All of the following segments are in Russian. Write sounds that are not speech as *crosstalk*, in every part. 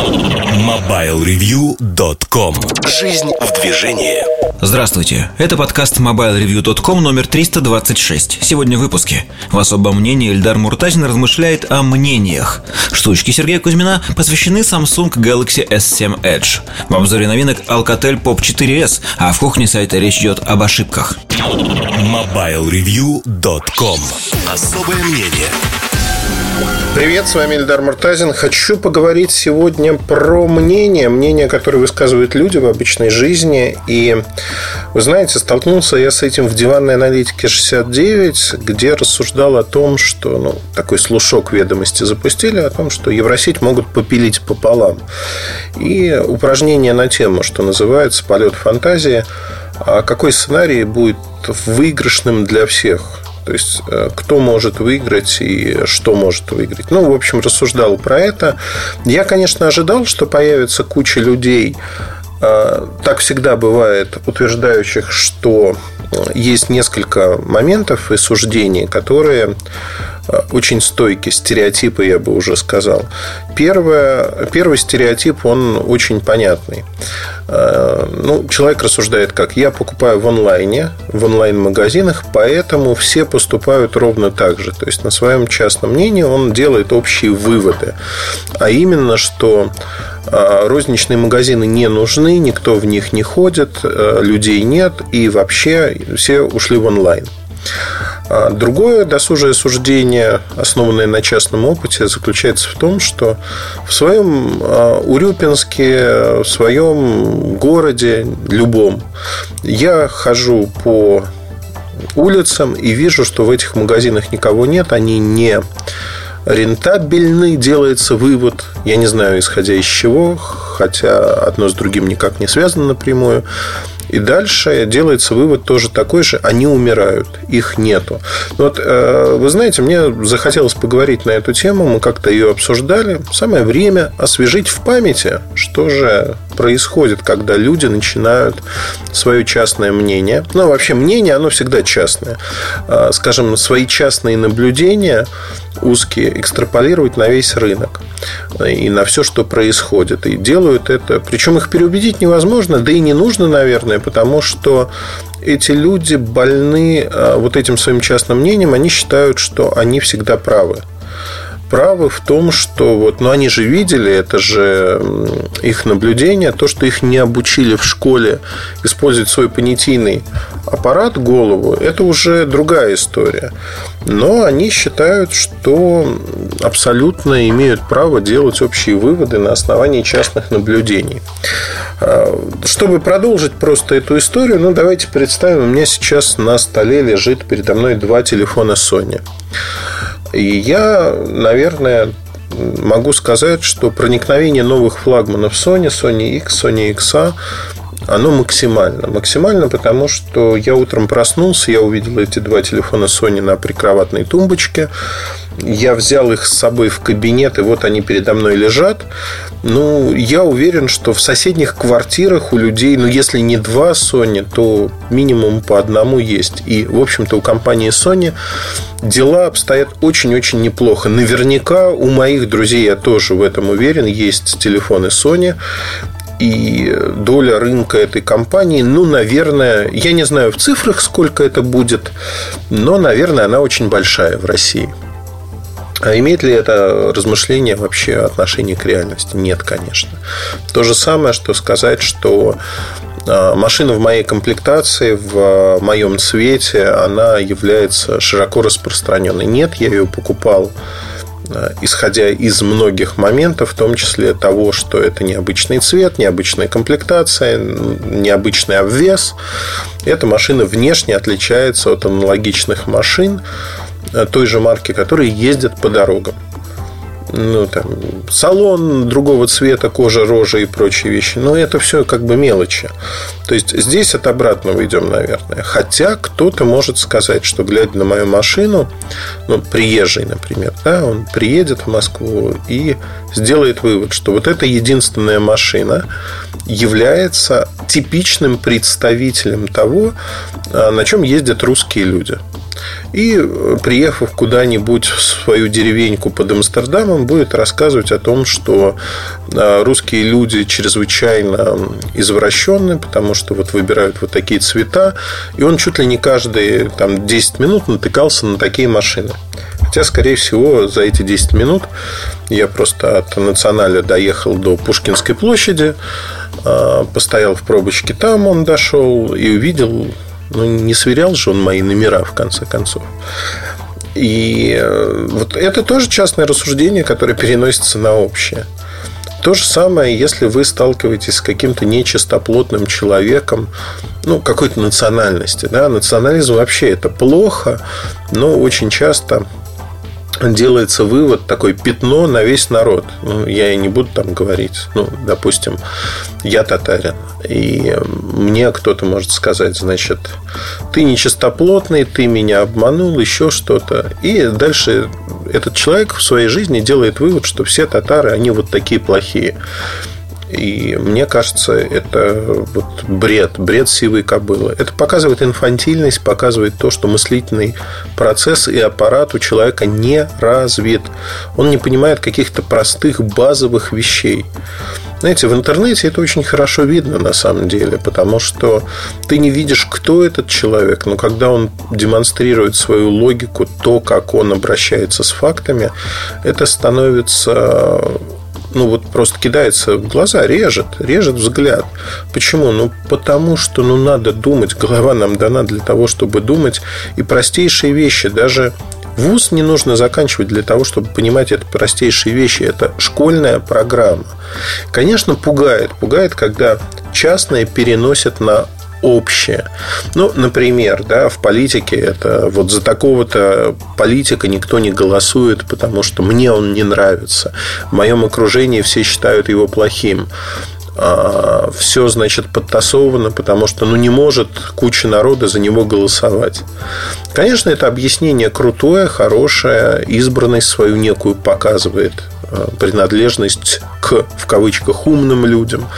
MobileReview.com Жизнь в движении. Здравствуйте, это подкаст MobileReview.com номер 326 Сегодня в выпуске. В особом мнении Эльдар Муртазин размышляет о мнениях. Штучки Сергея Кузьмина посвящены Samsung Galaxy S7 Edge. В обзоре новинок Alcatel Pop 4s А в кухне сайта речь идет об ошибках. MobileReview.com Особое мнение Привет, с вами Эльдар Муртазин. Хочу поговорить сегодня про мнение, мнение, которое высказывают люди в обычной жизни. И, вы знаете, столкнулся я с этим в диванной аналитике 69, где рассуждал о том, что, ну, такой слушок ведомости запустили, о том, что Евросеть могут попилить пополам. И упражнение на тему, что называется «Полет фантазии», а какой сценарий будет выигрышным для всех то есть, э, кто может выиграть и что может выиграть. Ну, в общем, рассуждал про это. Я, конечно, ожидал, что появится куча людей, э, так всегда бывает, утверждающих, что есть несколько моментов и суждений, которые э, очень стойкие, стереотипы, я бы уже сказал. Первое, первый стереотип, он очень понятный. Э, ну, человек рассуждает как? Я покупаю в онлайне, в онлайн-магазинах, поэтому все поступают ровно так же. То есть, на своем частном мнении он делает общие выводы. А именно, что э, розничные магазины не нужны, никто в них не ходит, людей нет, и вообще все ушли в онлайн. А другое досужее суждение, основанное на частном опыте, заключается в том, что в своем а, Урюпинске, в своем городе, любом, я хожу по улицам и вижу, что в этих магазинах никого нет, они не рентабельны, делается вывод. Я не знаю, исходя из чего, хотя одно с другим никак не связано напрямую. И дальше делается вывод тоже такой же. Они умирают, их нету. Вот, э, вы знаете, мне захотелось поговорить на эту тему. Мы как-то ее обсуждали. Самое время освежить в памяти, что же происходит, когда люди начинают свое частное мнение. Ну, вообще, мнение, оно всегда частное. Э, скажем, свои частные наблюдения узкие экстраполировать на весь рынок и на все, что происходит. И делают это. Причем их переубедить невозможно, да и не нужно, наверное, потому что эти люди больны а, вот этим своим частным мнением, они считают, что они всегда правы правы в том, что вот, ну, они же видели, это же их наблюдение, то, что их не обучили в школе использовать свой понятийный аппарат, голову, это уже другая история. Но они считают, что абсолютно имеют право делать общие выводы на основании частных наблюдеий. А, чтобы продолжить просто эту историю, ну, давайте представим, у меня сейчас на столе лежит передо мной два телефона Sony. И я, наверное, могу сказать, что проникновение новых флагманов Sony, Sony X, Sony XA, оно максимально. Максимально, потому что я утром проснулся, я увидел эти два телефона Sony на прикроватной тумбочке. Я взял их с собой в кабинет, и вот они передо мной лежат. Ну, я уверен, что в соседних квартирах у людей, ну, если не два Sony, то минимум по одному есть. И, в общем-то, у компании Sony дела обстоят очень-очень неплохо. Наверняка у моих друзей, я тоже в этом уверен, есть телефоны Sony и доля рынка этой компании, ну, наверное, я не знаю в цифрах, сколько это будет, но, наверное, она очень большая в России. А имеет ли это размышление вообще отношение к реальности? Нет, конечно. То же самое, что сказать, что а, машина в моей комплектации, в моем цвете, она является широко распространенной. Нет, я ее покупал а, исходя из многих моментов, в том числе того, что это необычный цвет, необычная комплектация, необычный обвес. Эта машина внешне отличается от аналогичных машин, Э, той же марки, которые ездят по дорогам. Ну, там, салон другого цвета, кожа, рожа и прочие вещи. Но это все как бы мелочи. То есть, здесь от обратного идем, наверное. Хотя кто-то может сказать, что глядя на мою машину, ну, приезжий, например, да, он приедет в Москву и сделает вывод, что вот эта единственная машина является типичным представителем того, э, на чем ездят русские люди – И, э, приехав куда-нибудь в свою деревеньку под Амстердамом, будет рассказывать о том, что э, русские люди чрезвычайно извращенные, потому что вот выбирают вот такие цвета. И он чуть ли не каждые там, 10 минут натыкался на такие машины. Хотя, скорее всего, за эти 10 минут я просто от националя доехал до Пушкинской площади, э, постоял в пробочке там, он дошел и увидел ну, не сверял же он мои номера, в конце концов. И э, вот это тоже частное рассуждение, которое переносится на общее. То же самое, если вы сталкиваетесь с каким-то нечистоплотным человеком, ну, какой-то национальности. Да? Национализм вообще это плохо, но очень часто делается вывод, такое пятно на весь народ. Ну, я и не буду там говорить. Ну, допустим, я татарин. И мне кто-то может сказать, значит, ты нечистоплотный, ты меня обманул, еще что-то. И дальше этот человек в своей жизни делает вывод, что все татары, они вот такие плохие. И мне кажется, это вот бред, бред сивой кобылы. Это показывает инфантильность, показывает то, что мыслительный процесс и аппарат у человека не развит. Он не понимает каких-то простых базовых вещей. Знаете, в интернете это очень хорошо видно на самом деле, потому что ты не видишь, кто этот человек, но когда он демонстрирует свою логику, то, как он обращается с фактами, это становится ну вот просто кидается в глаза, режет, режет взгляд. Почему? Ну потому что ну надо думать, голова нам дана для того, чтобы думать, и простейшие вещи, даже вуз не нужно заканчивать для того, чтобы понимать это простейшие вещи. Это школьная программа. Конечно, пугает. Пугает, когда частное переносят на общее. Ну, например, да, в политике это вот за такого-то политика никто не голосует, потому что мне он не нравится. В моем окружении все считают его плохим а, все, значит, подтасовано, потому что ну, не может куча народа за него голосовать. Конечно, это объяснение крутое, хорошее, избранность свою некую показывает, а, принадлежность к, в кавычках, умным людям.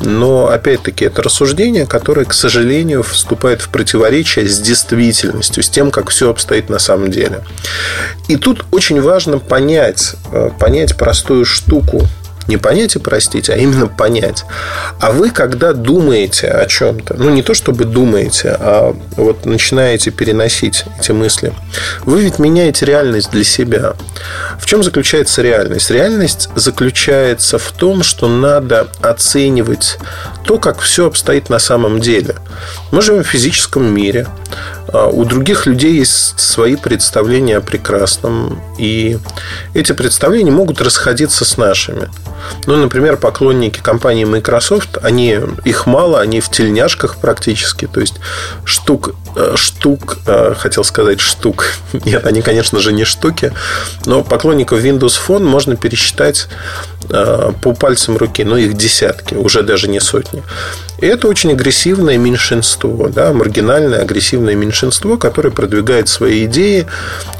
Но, опять-таки, это рассуждение, которое, к сожалению, вступает в противоречие с действительностью, с тем, как все обстоит на самом деле. И тут очень важно понять, э, понять простую штуку – не понять и простить, а именно понять. А вы, когда думаете о чем-то, ну не то чтобы думаете, а вот начинаете переносить эти мысли, вы ведь меняете реальность для себя. В чем заключается реальность? Реальность заключается в том, что надо оценивать то, как все обстоит на самом деле. Мы живем в физическом мире. А у других людей есть свои представления о прекрасном. И эти представления могут расходиться с нашими. Ну, например, поклонники компании Microsoft, они, их мало, они в тельняшках практически. То есть штук, э, штук, э, хотел сказать штук. *laughs* Нет, они, конечно же, не штуки. Но поклонников Windows Phone можно пересчитать по пальцам руки. Но их десятки, уже даже не сотни. И это очень агрессивное меньшинство, да, маргинальное агрессивное меньшинство, которое продвигает свои идеи,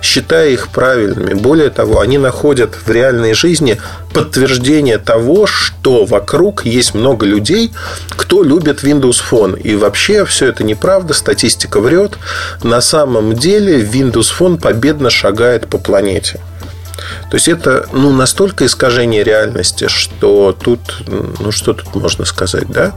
считая их правильными. Более того, они находят в реальной жизни подтверждение того, что вокруг есть много людей, кто любит Windows Phone. И вообще все это неправда, статистика врет. На самом деле Windows Phone победно шагает по планете. То есть это ну, настолько искажение реальности, что тут, ну что тут можно сказать, да?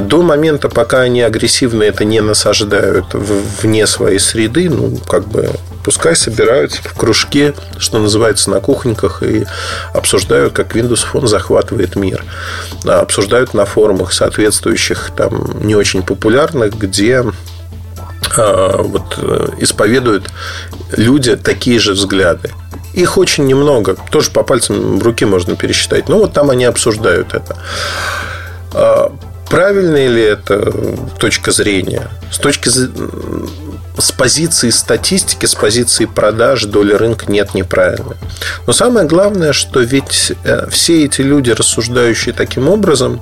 До момента, пока они агрессивно это не насаждают вне своей среды, ну, как бы пускай собираются в кружке, что называется, на кухоньках и обсуждают, как Windows Phone захватывает мир. Обсуждают на форумах соответствующих, там, не очень популярных, где а, вот, э, исповедуют люди такие же взгляды. Их очень немного, тоже по пальцам руки можно пересчитать. Но вот там они обсуждают это. А, правильная ли это точка зрения? С точки с позиции статистики, с позиции продаж доля рынка нет неправильно. Но самое главное, что ведь э, все эти люди, рассуждающие таким образом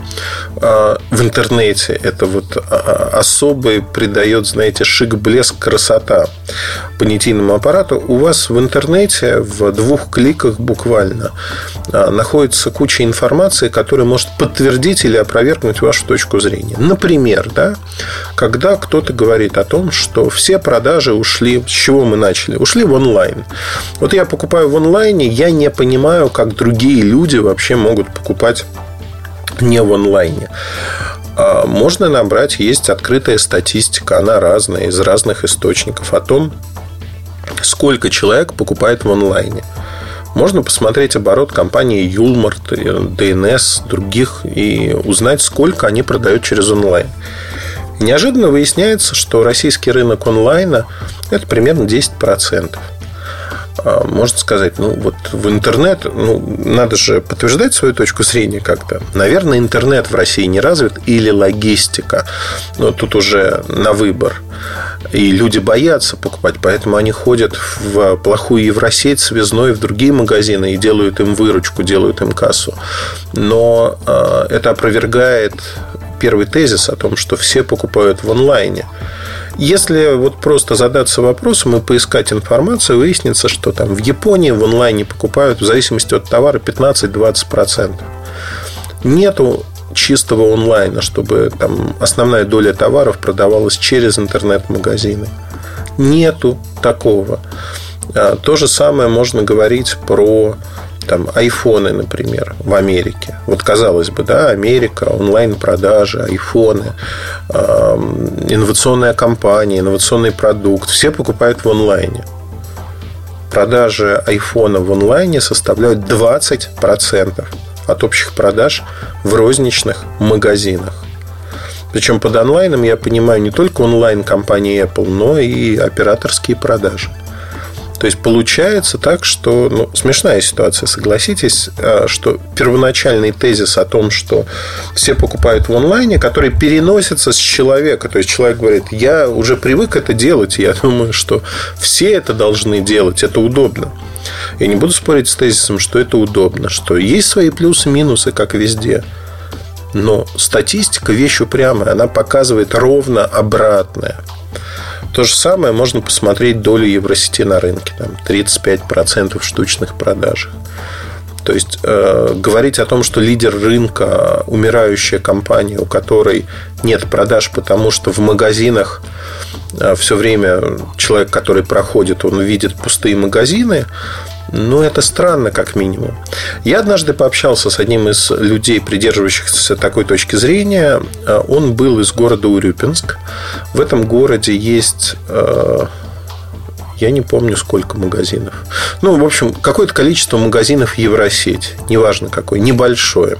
э, в интернете, это вот а, особый придает, знаете, шик, блеск, красота понятийному аппарату. У вас в интернете в двух кликах буквально э, находится куча информации, которая может подтвердить или опровергнуть вашу точку зрения. Например, да, когда кто-то говорит о том, что все продажи ушли. С чего мы начали? Ушли в онлайн. Вот я покупаю в онлайне, я не понимаю, как другие люди вообще могут покупать не в онлайне. А можно набрать, есть открытая статистика, она разная, из разных источников о том, сколько человек покупает в онлайне. Можно посмотреть оборот компании Юлмарт, ДНС, других и узнать, сколько они продают через онлайн. Неожиданно выясняется, что российский рынок онлайна – это примерно 10%. А, можно сказать, ну вот в интернет, ну надо же подтверждать свою точку зрения как-то. Наверное, интернет в России не развит или логистика, но тут уже на выбор. И люди боятся покупать, поэтому они ходят в плохую Евросеть связной в другие магазины и делают им выручку, делают им кассу. Но э, это опровергает первый тезис о том, что все покупают в онлайне. Если вот просто задаться вопросом и поискать информацию, выяснится, что там в Японии в онлайне покупают в зависимости от товара 15-20%. Нету чистого онлайна, чтобы там основная доля товаров продавалась через интернет-магазины. Нету такого. А, то же самое можно говорить про там, айфоны, например, в Америке. Вот казалось бы, да, Америка, онлайн-продажи, айфоны, э, инновационная компания, инновационный продукт. Все покупают в онлайне. Продажи айфона в онлайне составляют 20% от общих продаж в розничных магазинах. Причем под онлайном я понимаю не только онлайн компании Apple, но и операторские продажи. То есть получается так, что ну, смешная ситуация, согласитесь, а, что первоначальный тезис о том, что все покупают в онлайне, который переносится с человека. То есть человек говорит, я уже привык это делать, и я думаю, что все это должны делать, это удобно. Я не буду спорить с тезисом, что это удобно, что есть свои плюсы минусы, как везде. Но статистика вещь упрямая, она показывает ровно обратное. То же самое можно посмотреть долю Евросети на рынке. Там 35% в штучных продажах. То есть э, говорить о том, что лидер рынка умирающая компания, у которой нет продаж, потому что в магазинах э, все время человек, который проходит, он видит пустые магазины, ну, это странно, как минимум. Я однажды пообщался с одним из людей, придерживающихся такой точки зрения. Э, он был из города Урюпинск. В этом городе есть э, я не помню, сколько магазинов. Ну, в общем, какое-то количество магазинов Евросеть. Неважно какое, небольшое.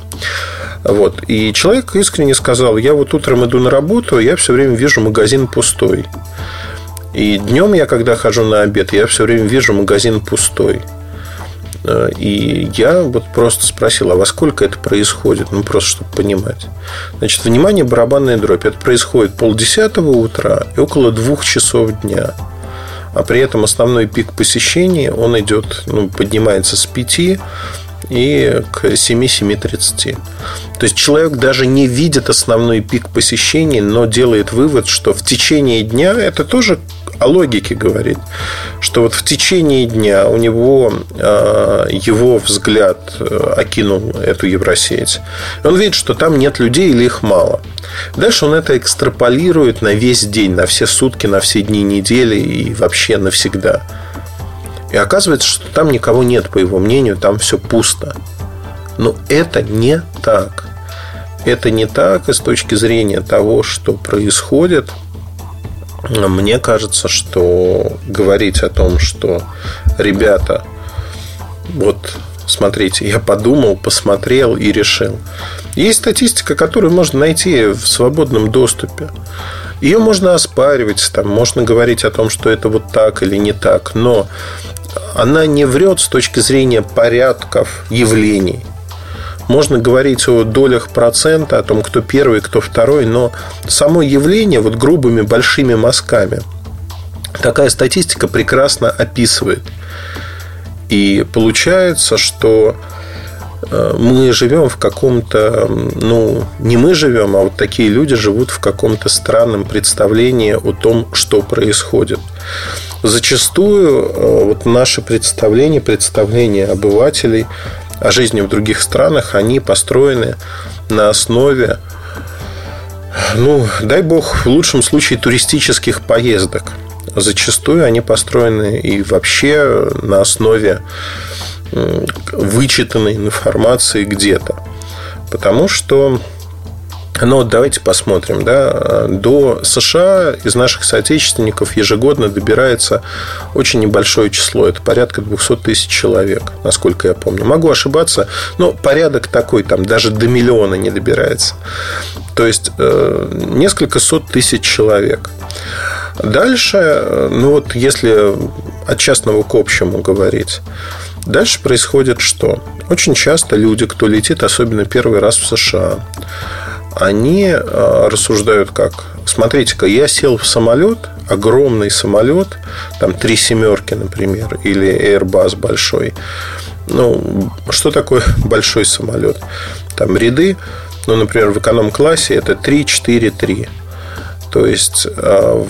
Вот. И человек искренне сказал, я вот утром иду на работу, я все время вижу магазин пустой. И днем я, когда хожу на обед, я все время вижу магазин пустой. Э, и я вот просто спросил, а во сколько это происходит? Ну, просто чтобы понимать. Значит, внимание, барабанная дробь. Это происходит полдесятого утра и около двух часов дня. А при этом основной пик посещений, он идет, ну, поднимается с 5 и к 7-7.30. То есть человек даже не видит основной пик посещений, но делает вывод, что в течение дня это тоже о логике говорит, что вот в течение дня у него а, его взгляд э, окинул эту Евросеть. Он видит, что там нет людей или их мало. Дальше он это экстраполирует на весь день, на все сутки, на все дни недели и вообще навсегда. И оказывается, что там никого нет, по его мнению, там все пусто. Но это не так. Это не так и с точки зрения того, что происходит – мне кажется, что говорить о том, что ребята, вот смотрите, я подумал, посмотрел и решил. Есть статистика, которую можно найти в свободном доступе. Ее можно оспаривать, там, можно говорить о том, что это вот так или не так, но она не врет с точки зрения порядков явлений. Можно говорить о долях процента, о том, кто первый, кто второй, но само явление вот грубыми большими мазками такая статистика прекрасно описывает. И получается, что э, мы живем в каком-то, ну, не мы живем, а вот такие люди живут в каком-то странном представлении о том, что происходит. Зачастую э, вот наше представление, представление обывателей о жизни в других странах, они построены на основе, ну, дай бог, в лучшем случае туристических поездок. зачастую они построены и вообще на основе вычитанной информации где-то. Потому что ну вот давайте посмотрим, да, до США из наших соотечественников ежегодно добирается очень небольшое число, это порядка 200 тысяч человек, насколько я помню. Могу ошибаться, но порядок такой, там даже до миллиона не добирается. То есть э, несколько сот тысяч человек. Дальше, ну вот если от частного к общему говорить, дальше происходит что? Очень часто люди, кто летит, особенно первый раз в США, они э, рассуждают как? Смотрите-ка, я сел в самолет, огромный самолет, там три семерки, например, или Airbus большой. Ну, что такое *laughs* большой самолет? Там ряды, ну, например, в эконом-классе это 3, 4, 3. То есть э,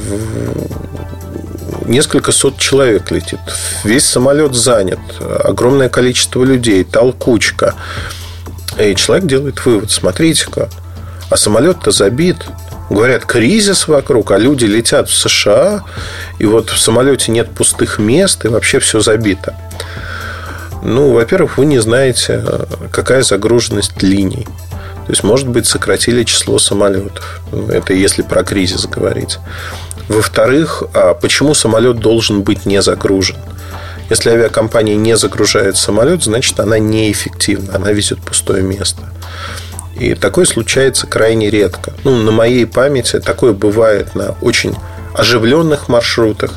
несколько сот человек летит. Весь самолет занят. Огромное количество людей, толкучка. И человек делает вывод. Смотрите-ка, а самолет-то забит. Говорят, кризис вокруг, а люди летят в США, и вот в самолете нет пустых мест, и вообще все забито. Ну, во-первых, вы не знаете, какая загруженность линий. То есть, может быть, сократили число самолетов. Это если про кризис говорить. Во-вторых, а почему самолет должен быть не загружен? Если авиакомпания не загружает самолет, значит, она неэффективна, она везет пустое место. И такое случается крайне редко. Ну, на моей памяти такое бывает на очень оживленных маршрутах.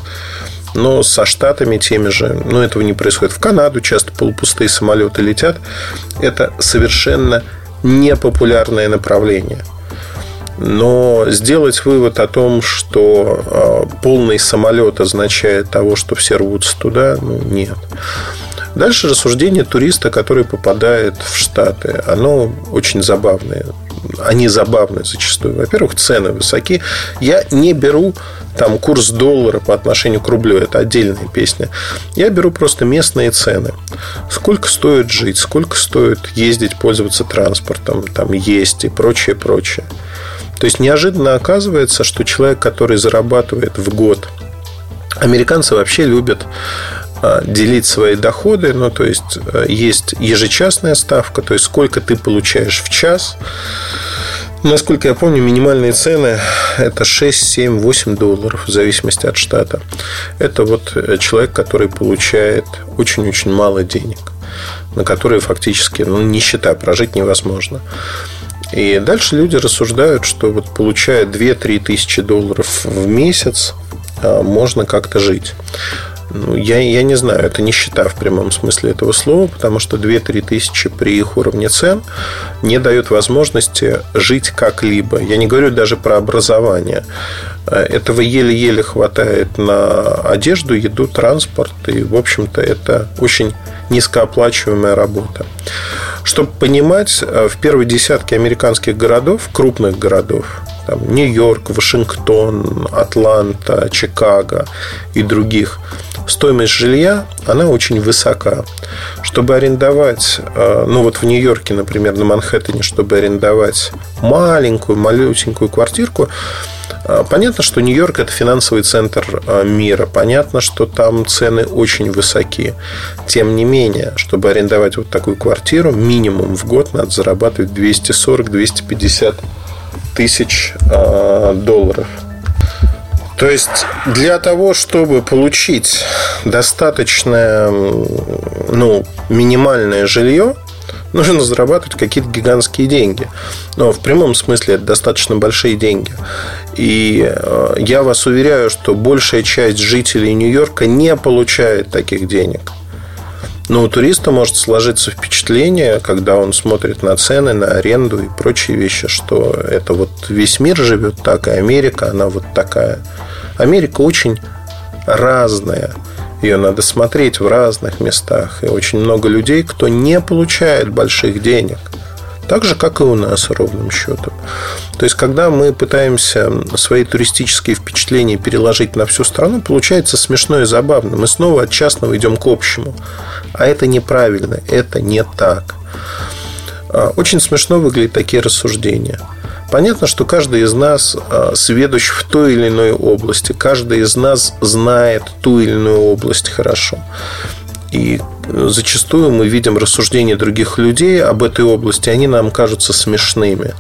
Но со штатами теми же, ну, этого не происходит. В Канаду часто полупустые самолеты летят. Это совершенно непопулярное направление. Но сделать вывод о том, что а, полный самолет означает того, что все рвутся туда, ну, нет. Дальше рассуждение туриста, который попадает в Штаты. Оно очень забавное. Они забавные зачастую. Во-первых, цены высоки. Я не беру там курс доллара по отношению к рублю. Это отдельная песня. Я беру просто местные цены. Сколько стоит жить, сколько стоит ездить, пользоваться транспортом, там есть и прочее, прочее. То есть неожиданно оказывается, что человек, который зарабатывает в год Американцы вообще любят делить свои доходы, ну, то есть э, есть ежечасная ставка, то есть сколько ты получаешь в час. Насколько я помню, минимальные цены это 6, 7, 8 долларов в зависимости от штата. Это вот э, человек, который получает очень-очень мало денег, на которые фактически ну, нищета, прожить невозможно. И дальше люди рассуждают, что вот получая 2-3 тысячи долларов в месяц, а, можно как-то жить. Ну, я, я не знаю, это нищета в прямом смысле этого слова, потому что 2-3 тысячи при их уровне цен не дают возможности жить как-либо. Я не говорю даже про образование. Этого еле-еле хватает на одежду, еду, транспорт. И, в общем-то, это очень низкооплачиваемая работа. Чтобы понимать, в первой десятке американских городов, крупных городов, там, Нью-Йорк, Вашингтон, Атланта, Чикаго и других, стоимость жилья, она очень высока. Чтобы арендовать, э, ну вот в Нью-Йорке, например, на Манхэттене, чтобы арендовать маленькую, малюсенькую квартирку, э, Понятно, что Нью-Йорк – это финансовый центр э, мира. Понятно, что там цены очень высоки. Тем не менее, чтобы арендовать вот такую квартиру, минимум в год надо зарабатывать 240-250 тысяч долларов. То есть для того, чтобы получить достаточное, ну, минимальное жилье, нужно зарабатывать какие-то гигантские деньги. Но в прямом смысле это достаточно большие деньги. И э, я вас уверяю, что большая часть жителей Нью-Йорка не получает таких денег. Но у туриста может сложиться впечатление, когда он смотрит на цены, на аренду и прочие вещи, что это вот весь мир живет так, и Америка, она вот такая. Америка очень разная. Ее надо смотреть в разных местах. И очень много людей, кто не получает больших денег. Так же, как и у нас, ровным счетом. То есть, когда мы пытаемся свои туристические впечатления переложить на всю страну, получается смешно и забавно. Мы снова от частного идем к общему. А это неправильно, это не так. А, очень смешно выглядят такие рассуждения. Понятно, что каждый из нас а, сведущ в той или иной области. Каждый из нас знает ту или иную область хорошо. И зачастую мы видим рассуждения других людей об этой области, они нам кажутся смешными.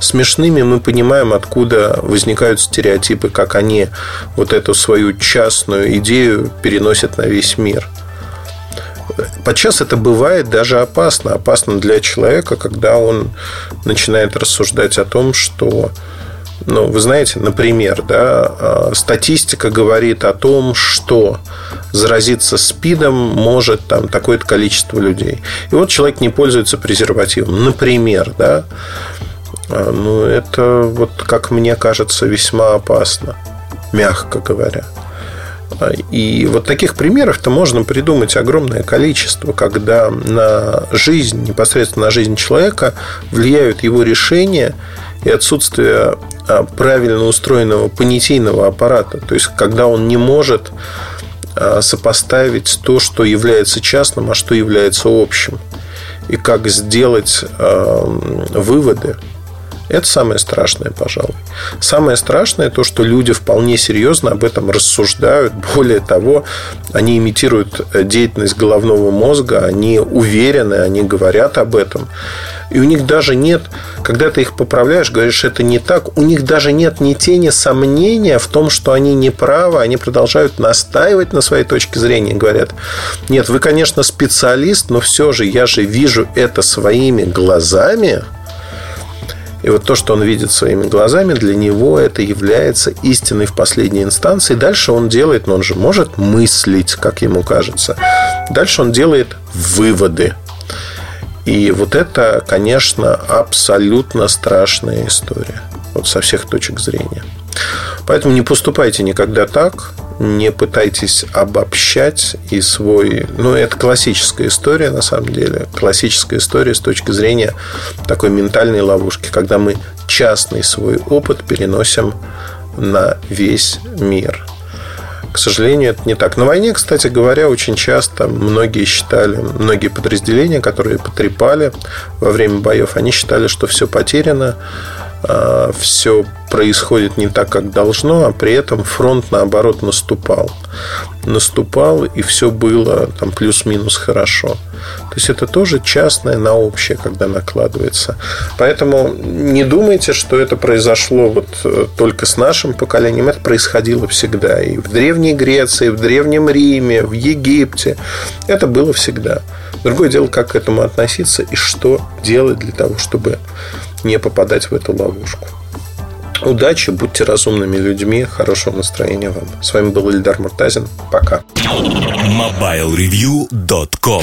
Смешными мы понимаем, откуда возникают стереотипы, как они вот эту свою частную идею переносят на весь мир. Подчас это бывает даже опасно. Опасно для человека, когда он начинает рассуждать о том, что ну, вы знаете, например, да, а, статистика говорит о том, что заразиться СПИДом может там такое-то количество людей. И вот человек не пользуется презервативом. Например, да, а, ну, это вот, как мне кажется, весьма опасно, мягко говоря. И вот таких примеров-то можно придумать огромное количество, когда на жизнь, непосредственно на жизнь человека влияют его решения и отсутствие а, правильно устроенного понятийного аппарата. То есть, когда он не может а, сопоставить то, что является частным, а что является общим. И как сделать а, выводы это самое страшное, пожалуй. Самое страшное то, что люди вполне серьезно об этом рассуждают. Более того, они имитируют деятельность головного мозга, они уверены, они говорят об этом. И у них даже нет, когда ты их поправляешь, говоришь, это не так, у них даже нет ни тени сомнения в том, что они не правы, они продолжают настаивать на своей точке зрения, говорят, нет, вы, конечно, специалист, но все же я же вижу это своими глазами, и вот то, что он видит своими глазами, для него это является истиной в последней инстанции. Дальше он делает, но он же может мыслить, как ему кажется. Дальше он делает выводы. И вот это, конечно, абсолютно страшная история. Вот со всех точек зрения. Поэтому не поступайте никогда так, не пытайтесь обобщать и свой... Ну, это классическая история, на самом деле. Классическая история с точки зрения такой ментальной ловушки, когда мы частный свой опыт переносим на весь мир. К сожалению, это не так. На войне, кстати говоря, очень часто многие считали, многие подразделения, которые потрепали во время боев, они считали, что все потеряно, а, все происходит не так, как должно, а при этом фронт, наоборот, наступал. Наступал, и все было там плюс-минус хорошо. То есть это тоже частное на общее, когда накладывается. Поэтому не думайте, что это произошло вот э, только с нашим поколением. Это происходило всегда. И в Древней Греции, и в Древнем Риме, в Египте. Это было всегда. Другое дело, как к этому относиться и что делать для того, чтобы не попадать в эту ловушку. Удачи, будьте разумными людьми, хорошего настроения вам. С вами был Ильдар Муртазин. Пока. MobileReview.com